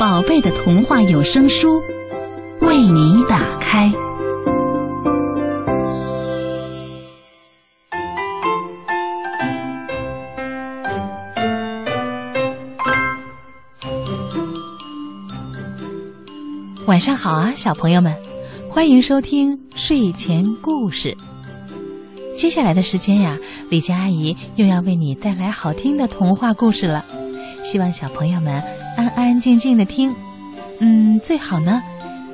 宝贝的童话有声书为你打开。晚上好啊，小朋友们，欢迎收听睡前故事。接下来的时间呀，李佳阿姨又要为你带来好听的童话故事了。希望小朋友们安安静静的听，嗯，最好呢，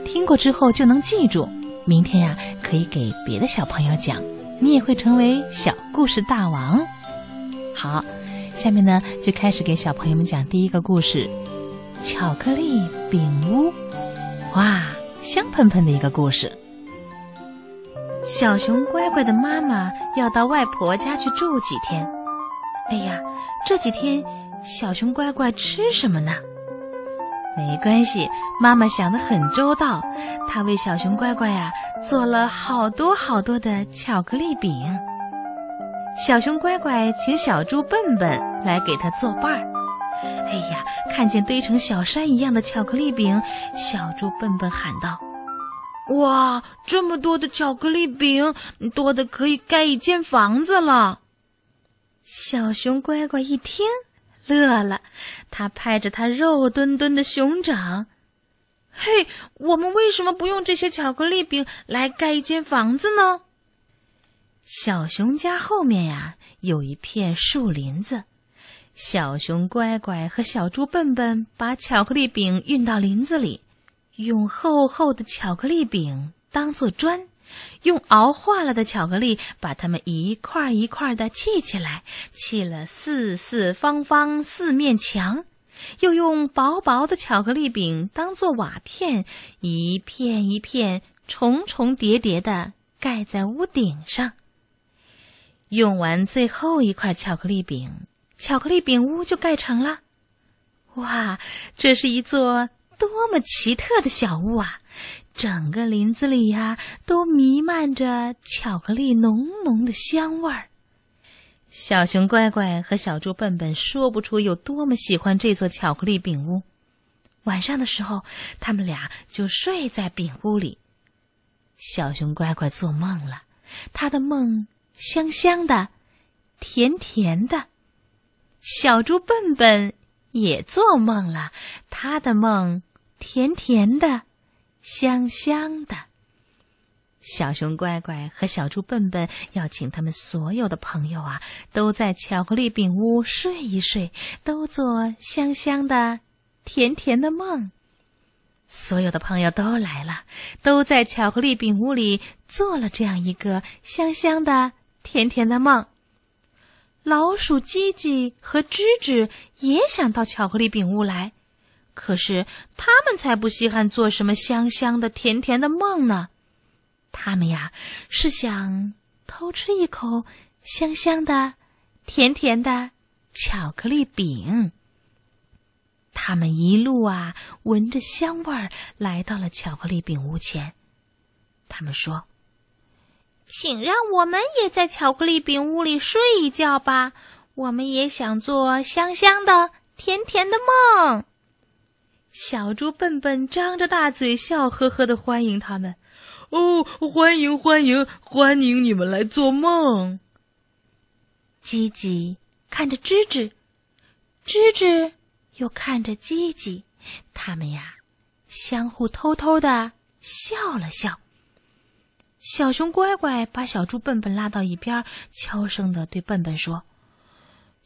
听过之后就能记住，明天呀可以给别的小朋友讲，你也会成为小故事大王。好，下面呢就开始给小朋友们讲第一个故事——巧克力饼屋。哇，香喷喷的一个故事。小熊乖乖的妈妈要到外婆家去住几天。哎呀，这几天小熊乖乖吃什么呢？没关系，妈妈想得很周到，她为小熊乖乖呀做了好多好多的巧克力饼。小熊乖乖请小猪笨笨来给他作伴儿。哎呀，看见堆成小山一样的巧克力饼，小猪笨笨喊道。哇，这么多的巧克力饼，多的可以盖一间房子了。小熊乖乖一听，乐了，他拍着他肉墩墩的熊掌：“嘿，我们为什么不用这些巧克力饼来盖一间房子呢？”小熊家后面呀，有一片树林子。小熊乖乖和小猪笨笨把巧克力饼运到林子里。用厚厚的巧克力饼当做砖，用熬化了的巧克力把它们一块一块的砌起来，砌了四四方方四面墙，又用薄薄的巧克力饼当做瓦片，一片一片重重叠叠的盖在屋顶上。用完最后一块巧克力饼，巧克力饼屋就盖成了。哇，这是一座。多么奇特的小屋啊！整个林子里呀，都弥漫着巧克力浓浓的香味儿。小熊乖乖和小猪笨笨说不出有多么喜欢这座巧克力饼屋。晚上的时候，他们俩就睡在饼屋里。小熊乖乖做梦了，他的梦香香的，甜甜的。小猪笨笨也做梦了，他的梦。甜甜的，香香的。小熊乖乖和小猪笨笨要请他们所有的朋友啊，都在巧克力饼屋睡一睡，都做香香的、甜甜的梦。所有的朋友都来了，都在巧克力饼屋里做了这样一个香香的、甜甜的梦。老鼠叽叽和吱吱也想到巧克力饼屋来。可是他们才不稀罕做什么香香的、甜甜的梦呢，他们呀是想偷吃一口香香的、甜甜的巧克力饼。他们一路啊闻着香味儿来到了巧克力饼屋前，他们说：“请让我们也在巧克力饼屋里睡一觉吧，我们也想做香香的、甜甜的梦。”小猪笨笨张着大嘴，笑呵呵的欢迎他们。哦，欢迎欢迎欢迎你们来做梦。叽叽看着吱吱，吱吱又看着叽叽，他们呀，相互偷偷的笑了笑。小熊乖乖把小猪笨笨拉到一边，悄声的对笨笨说。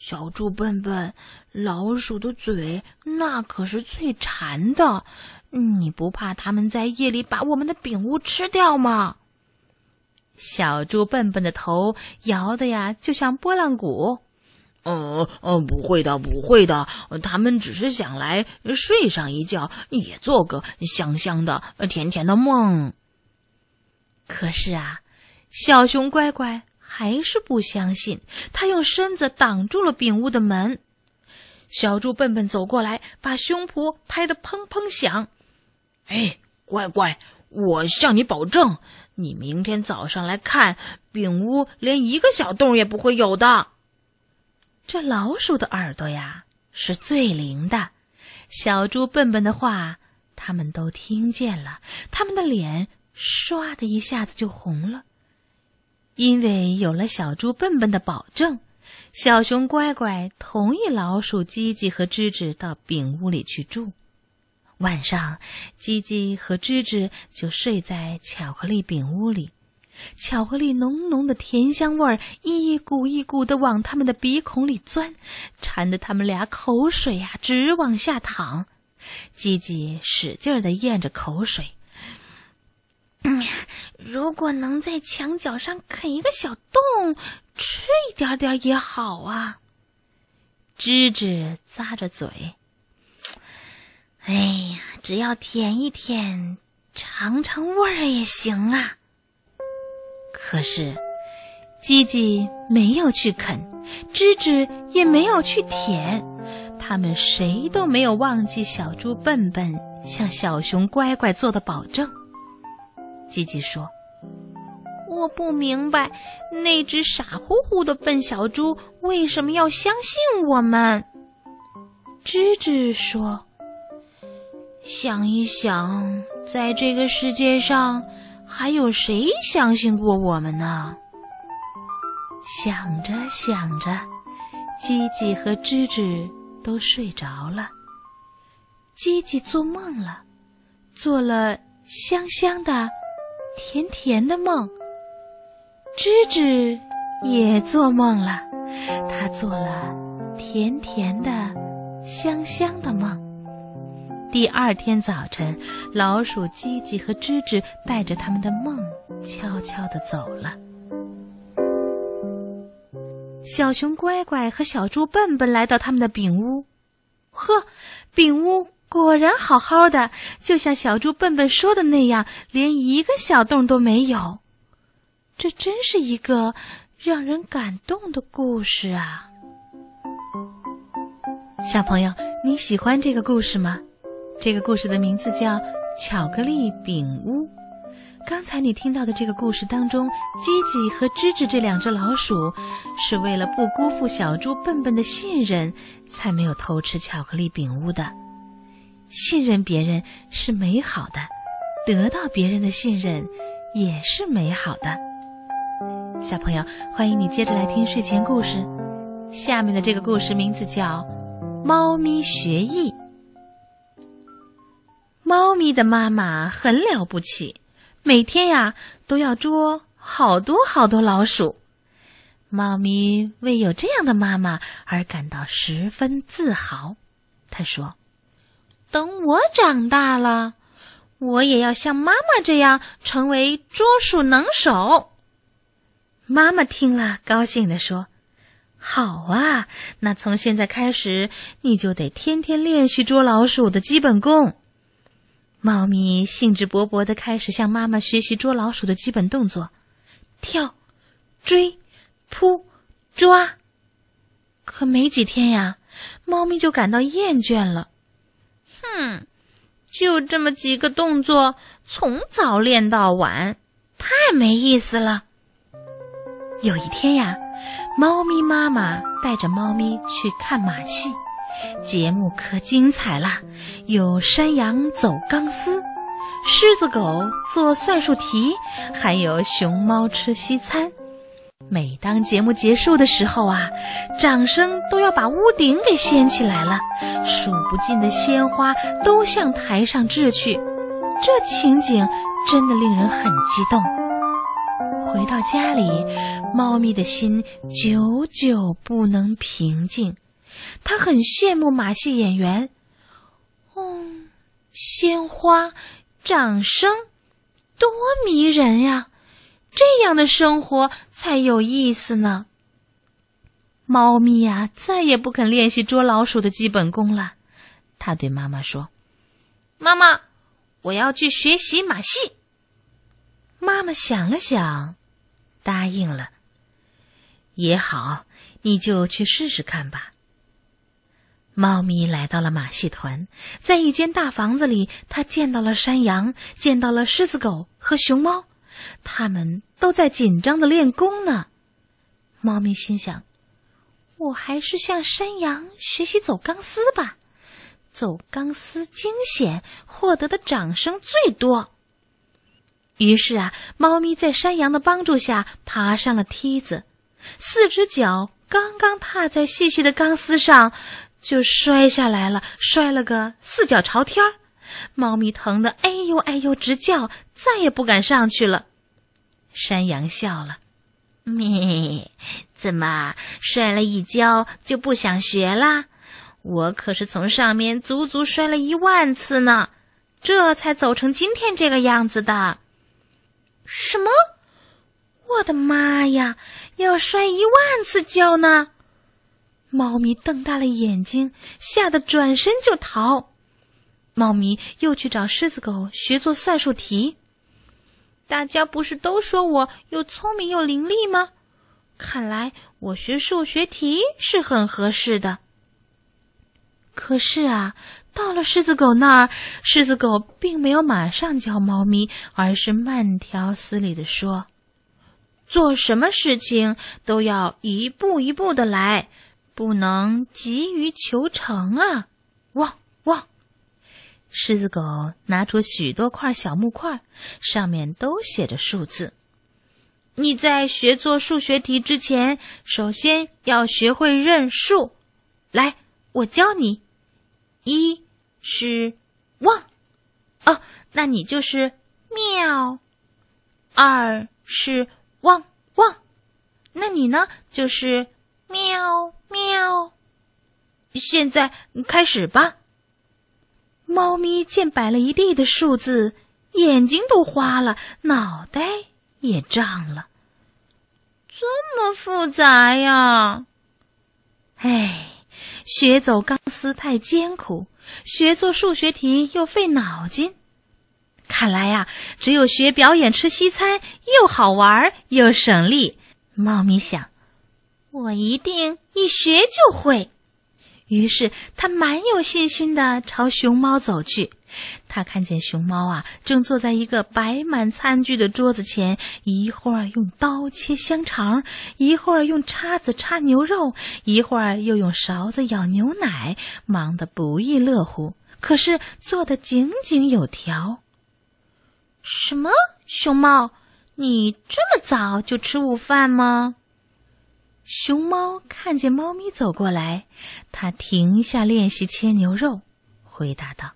小猪笨笨，老鼠的嘴那可是最馋的，你不怕它们在夜里把我们的饼屋吃掉吗？小猪笨笨的头摇的呀，就像拨浪鼓。呃呃，不会的，不会的，他们只是想来睡上一觉，也做个香香的、甜甜的梦。可是啊，小熊乖乖还是不相信，他用身子挡住了饼屋的门。小猪笨笨走过来，把胸脯拍得砰砰响。哎，乖乖，我向你保证，你明天早上来看，饼屋连一个小洞也不会有的。这老鼠的耳朵呀，是最灵的。小猪笨笨的话，他们都听见了，他们的脸唰的一下子就红了，因为有了小猪笨笨的保证，小熊乖乖同意老鼠叽叽和吱吱到饼屋里去住。晚上，叽叽和吱吱就睡在巧克力饼屋里。巧克力浓浓的甜香味儿一股一股的往他们的鼻孔里钻，馋得他们俩口水呀直往下淌。叽叽使劲的咽着口水。嗯，如果能在墙角上啃一个小洞，吃一点点也好啊。吱吱咂着嘴。哎呀，只要舔一舔，尝尝味儿也行啊。可是，叽叽没有去啃，吱吱也没有去舔，他们谁都没有忘记小猪笨笨向小熊乖乖做的保证。吉吉说：“我不明白，那只傻乎乎的笨小猪为什么要相信我们。”吱吱说：“想一想，在这个世界上。”还有谁相信过我们呢？想着想着，叽叽和吱吱都睡着了。叽叽做梦了，做了香香的、甜甜的梦。吱吱也做梦了，他做了甜甜的、香香的梦。第二天早晨，老鼠叽叽和吱吱带着他们的梦，悄悄地走了。小熊乖乖和小猪笨笨来到他们的饼屋，呵，饼屋果然好好的，就像小猪笨笨说的那样，连一个小洞都没有。这真是一个让人感动的故事啊！小朋友，你喜欢这个故事吗？这个故事的名字叫《巧克力饼屋》。刚才你听到的这个故事当中，叽叽和吱吱这两只老鼠，是为了不辜负小猪笨笨的信任，才没有偷吃巧克力饼屋的。信任别人是美好的，得到别人的信任也是美好的。小朋友，欢迎你接着来听睡前故事。下面的这个故事名字叫《猫咪学艺》。猫咪的妈妈很了不起，每天呀都要捉好多好多老鼠。猫咪为有这样的妈妈而感到十分自豪。他说：“等我长大了，我也要像妈妈这样成为捉鼠能手。”妈妈听了，高兴地说：“好啊，那从现在开始，你就得天天练习捉老鼠的基本功。”猫咪兴致勃勃地开始向妈妈学习捉老鼠的基本动作：跳、追、扑、抓。可没几天呀，猫咪就感到厌倦了。哼，就这么几个动作，从早练到晚，太没意思了。有一天呀，猫咪妈妈带着猫咪去看马戏。节目可精彩了，有山羊走钢丝，狮子狗做算术题，还有熊猫吃西餐。每当节目结束的时候啊，掌声都要把屋顶给掀起来了，数不尽的鲜花都向台上掷去，这情景真的令人很激动。回到家里，猫咪的心久久不能平静。它很羡慕马戏演员，哦，鲜花、掌声，多迷人呀！这样的生活才有意思呢。猫咪呀，再也不肯练习捉老鼠的基本功了。它对妈妈说：“妈妈，我要去学习马戏。”妈妈想了想，答应了。也好，你就去试试看吧。猫咪来到了马戏团，在一间大房子里，它见到了山羊，见到了狮子狗和熊猫，他们都在紧张的练功呢。猫咪心想：“我还是向山羊学习走钢丝吧，走钢丝惊险，获得的掌声最多。”于是啊，猫咪在山羊的帮助下爬上了梯子，四只脚刚刚踏在细细的钢丝上。就摔下来了，摔了个四脚朝天。猫咪疼得哎呦哎呦直叫，再也不敢上去了。山羊笑了：“咩？怎么摔了一跤就不想学啦？我可是从上面足足摔了一万次呢，这才走成今天这个样子的。”什么？我的妈呀！要摔一万次跤呢？猫咪瞪大了眼睛，吓得转身就逃。猫咪又去找狮子狗学做算术题。大家不是都说我又聪明又伶俐吗？看来我学数学题是很合适的。可是啊，到了狮子狗那儿，狮子狗并没有马上教猫咪，而是慢条斯理的说：“做什么事情都要一步一步的来。”不能急于求成啊！汪汪！狮子狗拿出许多块小木块，上面都写着数字。你在学做数学题之前，首先要学会认数。来，我教你。一是旺，哦，那你就是妙。二是旺旺，那你呢就是喵。喵！现在开始吧。猫咪见摆了一地的数字，眼睛都花了，脑袋也胀了。这么复杂呀！哎，学走钢丝太艰苦，学做数学题又费脑筋。看来呀，只有学表演吃西餐，又好玩又省力。猫咪想。我一定一学就会。于是他蛮有信心的朝熊猫走去。他看见熊猫啊，正坐在一个摆满餐具的桌子前，一会儿用刀切香肠，一会儿用叉子叉牛肉，一会儿又用勺子舀牛奶，忙得不亦乐乎。可是做的井井有条。什么？熊猫，你这么早就吃午饭吗？熊猫看见猫咪走过来，它停下练习切牛肉，回答道：“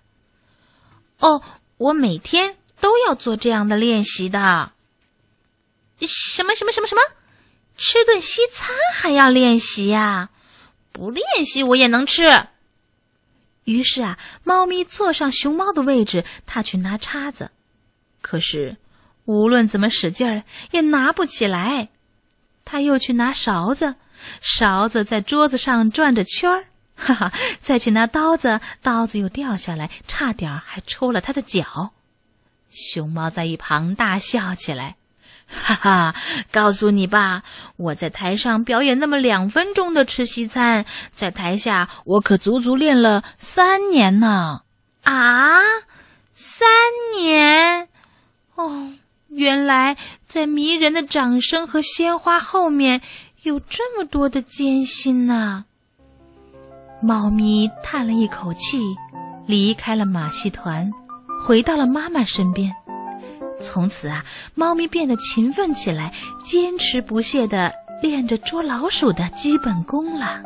哦，我每天都要做这样的练习的。什么什么什么什么？吃顿西餐还要练习呀？不练习我也能吃。”于是啊，猫咪坐上熊猫的位置，它去拿叉子，可是无论怎么使劲儿，也拿不起来。他又去拿勺子，勺子在桌子上转着圈儿，哈哈！再去拿刀子，刀子又掉下来，差点还抽了他的脚。熊猫在一旁大笑起来，哈哈！告诉你吧，我在台上表演那么两分钟的吃西餐，在台下我可足足练了三年呢！啊，三年？哦。原来，在迷人的掌声和鲜花后面，有这么多的艰辛呐！猫咪叹了一口气，离开了马戏团，回到了妈妈身边。从此啊，猫咪变得勤奋起来，坚持不懈地练着捉老鼠的基本功了。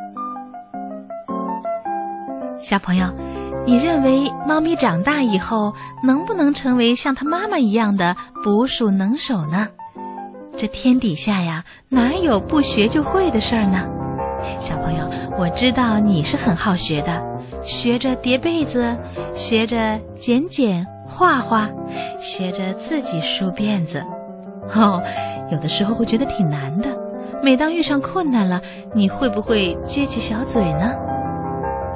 小朋友。你认为猫咪长大以后能不能成为像它妈妈一样的捕鼠能手呢？这天底下呀，哪有不学就会的事儿呢？小朋友，我知道你是很好学的，学着叠被子，学着剪剪画画，学着自己梳辫子。哦，有的时候会觉得挺难的，每当遇上困难了，你会不会撅起小嘴呢？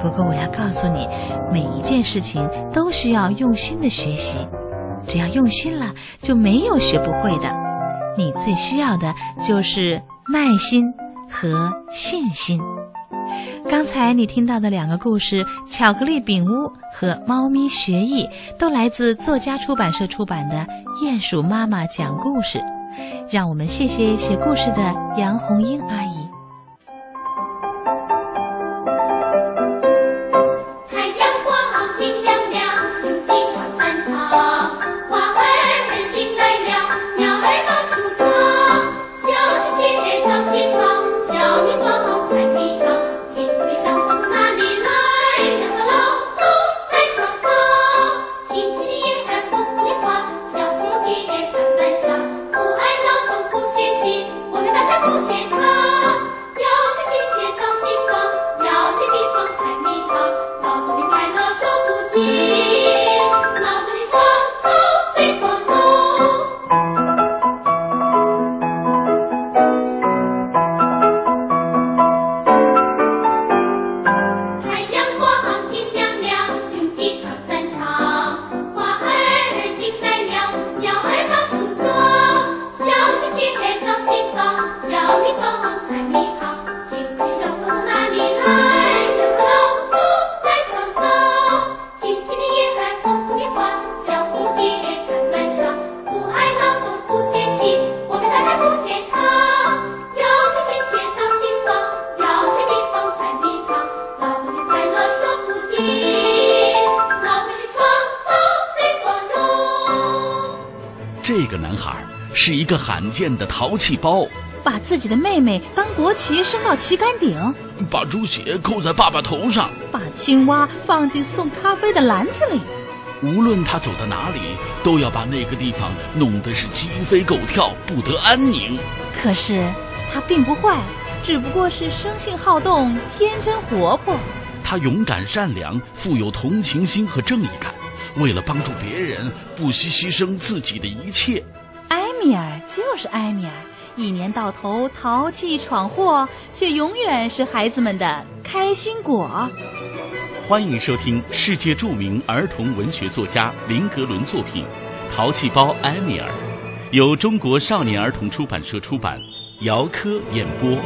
不过我要告诉你，每一件事情都需要用心的学习，只要用心了，就没有学不会的。你最需要的就是耐心和信心。刚才你听到的两个故事《巧克力饼屋》和《猫咪学艺》，都来自作家出版社出版的《鼹鼠妈妈讲故事》。让我们谢谢写故事的杨红英阿姨。是一个罕见的淘气包，把自己的妹妹当国旗升到旗杆顶，把猪血扣在爸爸头上，把青蛙放进送咖啡的篮子里。无论他走到哪里，都要把那个地方弄得是鸡飞狗跳，不得安宁。可是他并不坏，只不过是生性好动，天真活泼。他勇敢善良，富有同情心和正义感。为了帮助别人，不惜牺牲自己的一切。埃米尔就是埃米尔，一年到头淘气闯祸，却永远是孩子们的开心果。欢迎收听世界著名儿童文学作家林格伦作品《淘气包埃米尔》，由中国少年儿童出版社出版，姚科演播。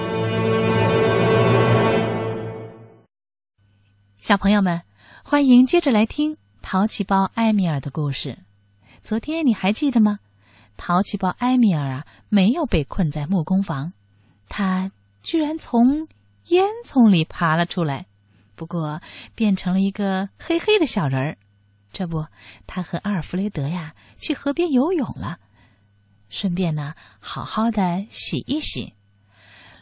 小朋友们，欢迎接着来听。淘气包埃米尔的故事，昨天你还记得吗？淘气包埃米尔啊，没有被困在木工房，他居然从烟囱里爬了出来，不过变成了一个黑黑的小人儿。这不，他和阿尔弗雷德呀去河边游泳了，顺便呢好好的洗一洗。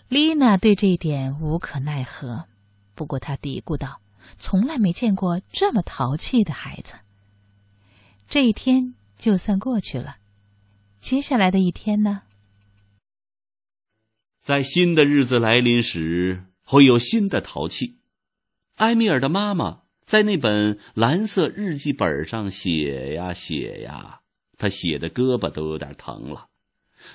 丽娜对这一点无可奈何，不过她嘀咕道。从来没见过这么淘气的孩子。这一天就算过去了，接下来的一天呢？在新的日子来临时，会有新的淘气。埃米尔的妈妈在那本蓝色日记本上写呀写呀，她写的胳膊都有点疼了。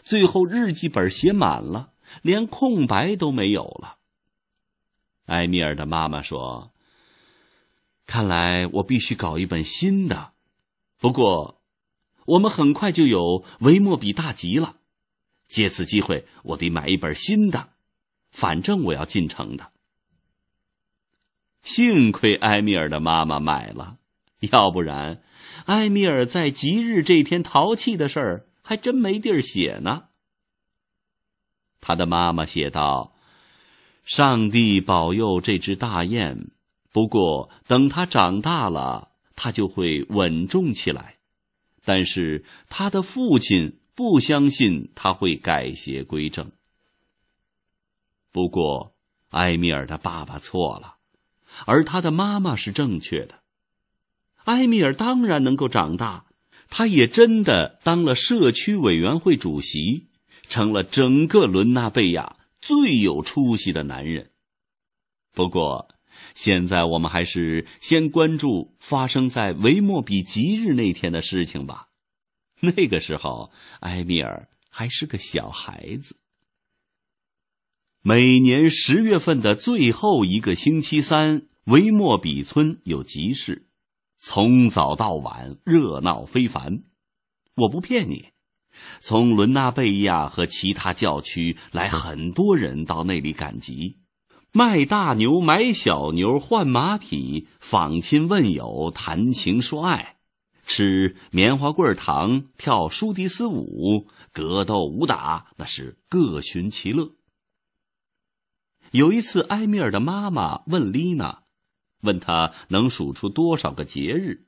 最后日记本写满了，连空白都没有了。埃米尔的妈妈说。看来我必须搞一本新的，不过，我们很快就有维莫比大集了。借此机会，我得买一本新的，反正我要进城的。幸亏埃米尔的妈妈买了，要不然，埃米尔在吉日这天淘气的事儿还真没地儿写呢。他的妈妈写道：“上帝保佑这只大雁。”不过，等它长大了，它就会稳重起来。但是，他的父亲不相信他会改邪归正。不过，埃米尔的爸爸错了，而他的妈妈是正确的。埃米尔当然能够长大，他也真的当了社区委员会主席，成了整个伦纳贝亚最有出息的男人。不过，现在我们还是先关注发生在维莫比吉日那天的事情吧。那个时候，埃米尔还是个小孩子。每年十月份的最后一个星期三，维莫比村有集市，从早到晚热闹非凡。我不骗你，从伦纳贝亚和其他教区来很多人到那里赶集，卖大牛、买小牛、换马匹、访亲问友、谈情说爱。吃棉花棍糖，跳舒迪斯舞，格斗武打，那是各寻其乐。有一次，埃米尔的妈妈问丽娜，问她能数出多少个节日，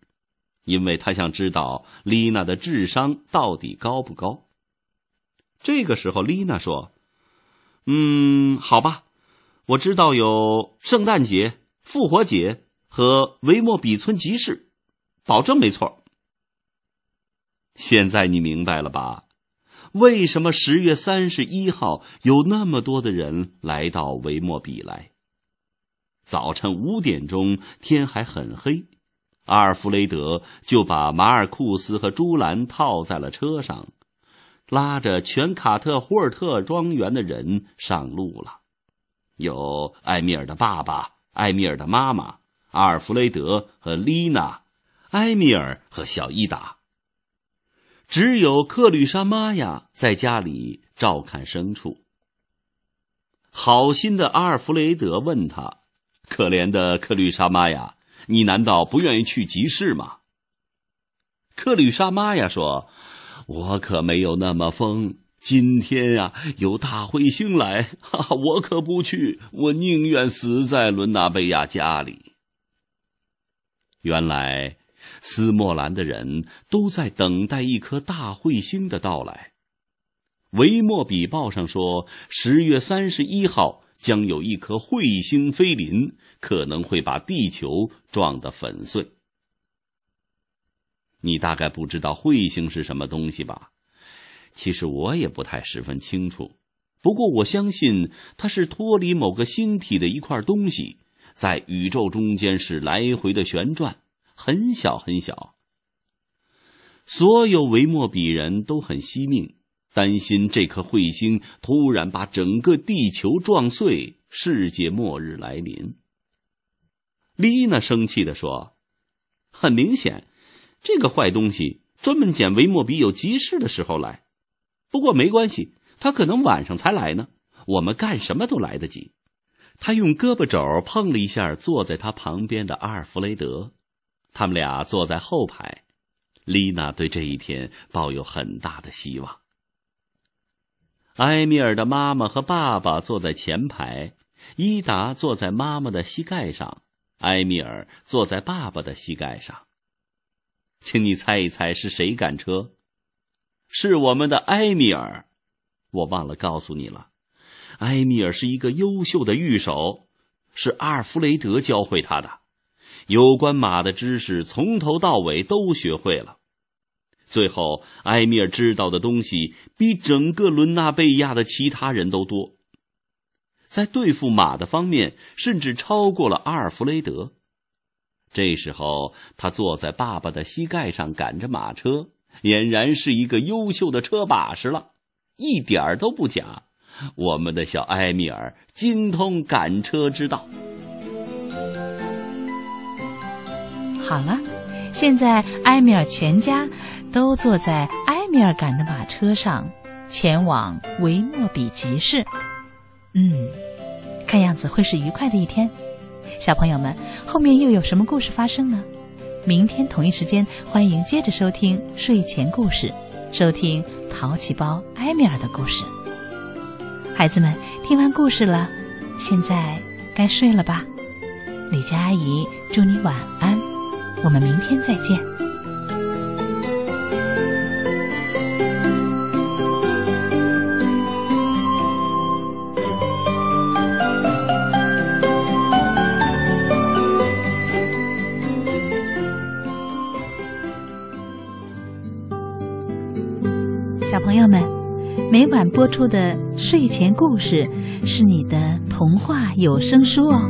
因为她想知道丽娜的智商到底高不高。这个时候，丽娜说：“嗯，好吧，我知道有圣诞节、复活节和维莫比村集市，保证没错。”现在你明白了吧？为什么十月三十一号有那么多的人来到维莫比来？早晨五点钟，天还很黑，阿尔弗雷德就把马尔库斯和朱兰套在了车上，拉着全卡特胡尔特庄园的人上路了。有埃米尔的爸爸、埃米尔的妈妈、阿尔弗雷德和丽娜、埃米尔和小伊达。只有克吕莎玛雅在家里照看牲畜。好心的阿尔弗雷德问他：“可怜的克吕莎玛雅，你难道不愿意去集市吗？”克吕莎玛雅说：“我可没有那么疯。今天呀，有大彗星来，哈，我可不去。我宁愿死在伦纳贝亚家里。”原来。斯莫兰的人都在等待一颗大彗星的到来。维莫比报上说，十月三十一号将有一颗彗星飞临，可能会把地球撞得粉碎。你大概不知道彗星是什么东西吧？其实我也不太十分清楚，不过我相信它是脱离某个星体的一块东西，在宇宙中间是来回的旋转。很小很小，所有维莫比人都很惜命，担心这颗彗星突然把整个地球撞碎，世界末日来临。丽娜生气地说：“很明显，这个坏东西专门捡维莫比有急事的时候来。不过没关系，他可能晚上才来呢，我们干什么都来得及。”他用胳膊肘碰了一下坐在他旁边的阿尔弗雷德。他们俩坐在后排，丽娜对这一天抱有很大的希望。埃米尔的妈妈和爸爸坐在前排，伊达坐在妈妈的膝盖上，埃米尔坐在爸爸的膝盖上。请你猜一猜是谁赶车？是我们的埃米尔。我忘了告诉你了，埃米尔是一个优秀的御手，是阿尔弗雷德教会他的。有关马的知识从头到尾都学会了，最后埃米尔知道的东西比整个伦纳贝亚的其他人都多，在对付马的方面甚至超过了阿尔弗雷德。这时候他坐在爸爸的膝盖上赶着马车，俨然是一个优秀的车把式了，一点儿都不假。我们的小埃米尔精通赶车之道。好了，现在埃米尔全家都坐在埃米尔赶的马车上，前往维莫比集市。嗯，看样子会是愉快的一天。小朋友们，后面又有什么故事发生呢？明天同一时间，欢迎接着收听睡前故事，收听淘气包埃米尔的故事。孩子们，听完故事了，现在该睡了吧？李佳阿姨祝你晚安。我们明天再见，晚播出的睡前故事是你的童话有声书哦，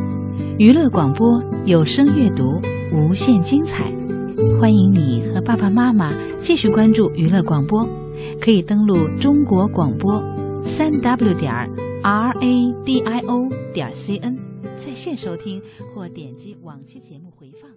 娱乐广播有声阅读。无限精彩，欢迎你和爸爸妈妈继续关注娱乐广播，可以登录中国广播，三 w 点 r a d i o 点 c n，在线收听或点击往期节目回放。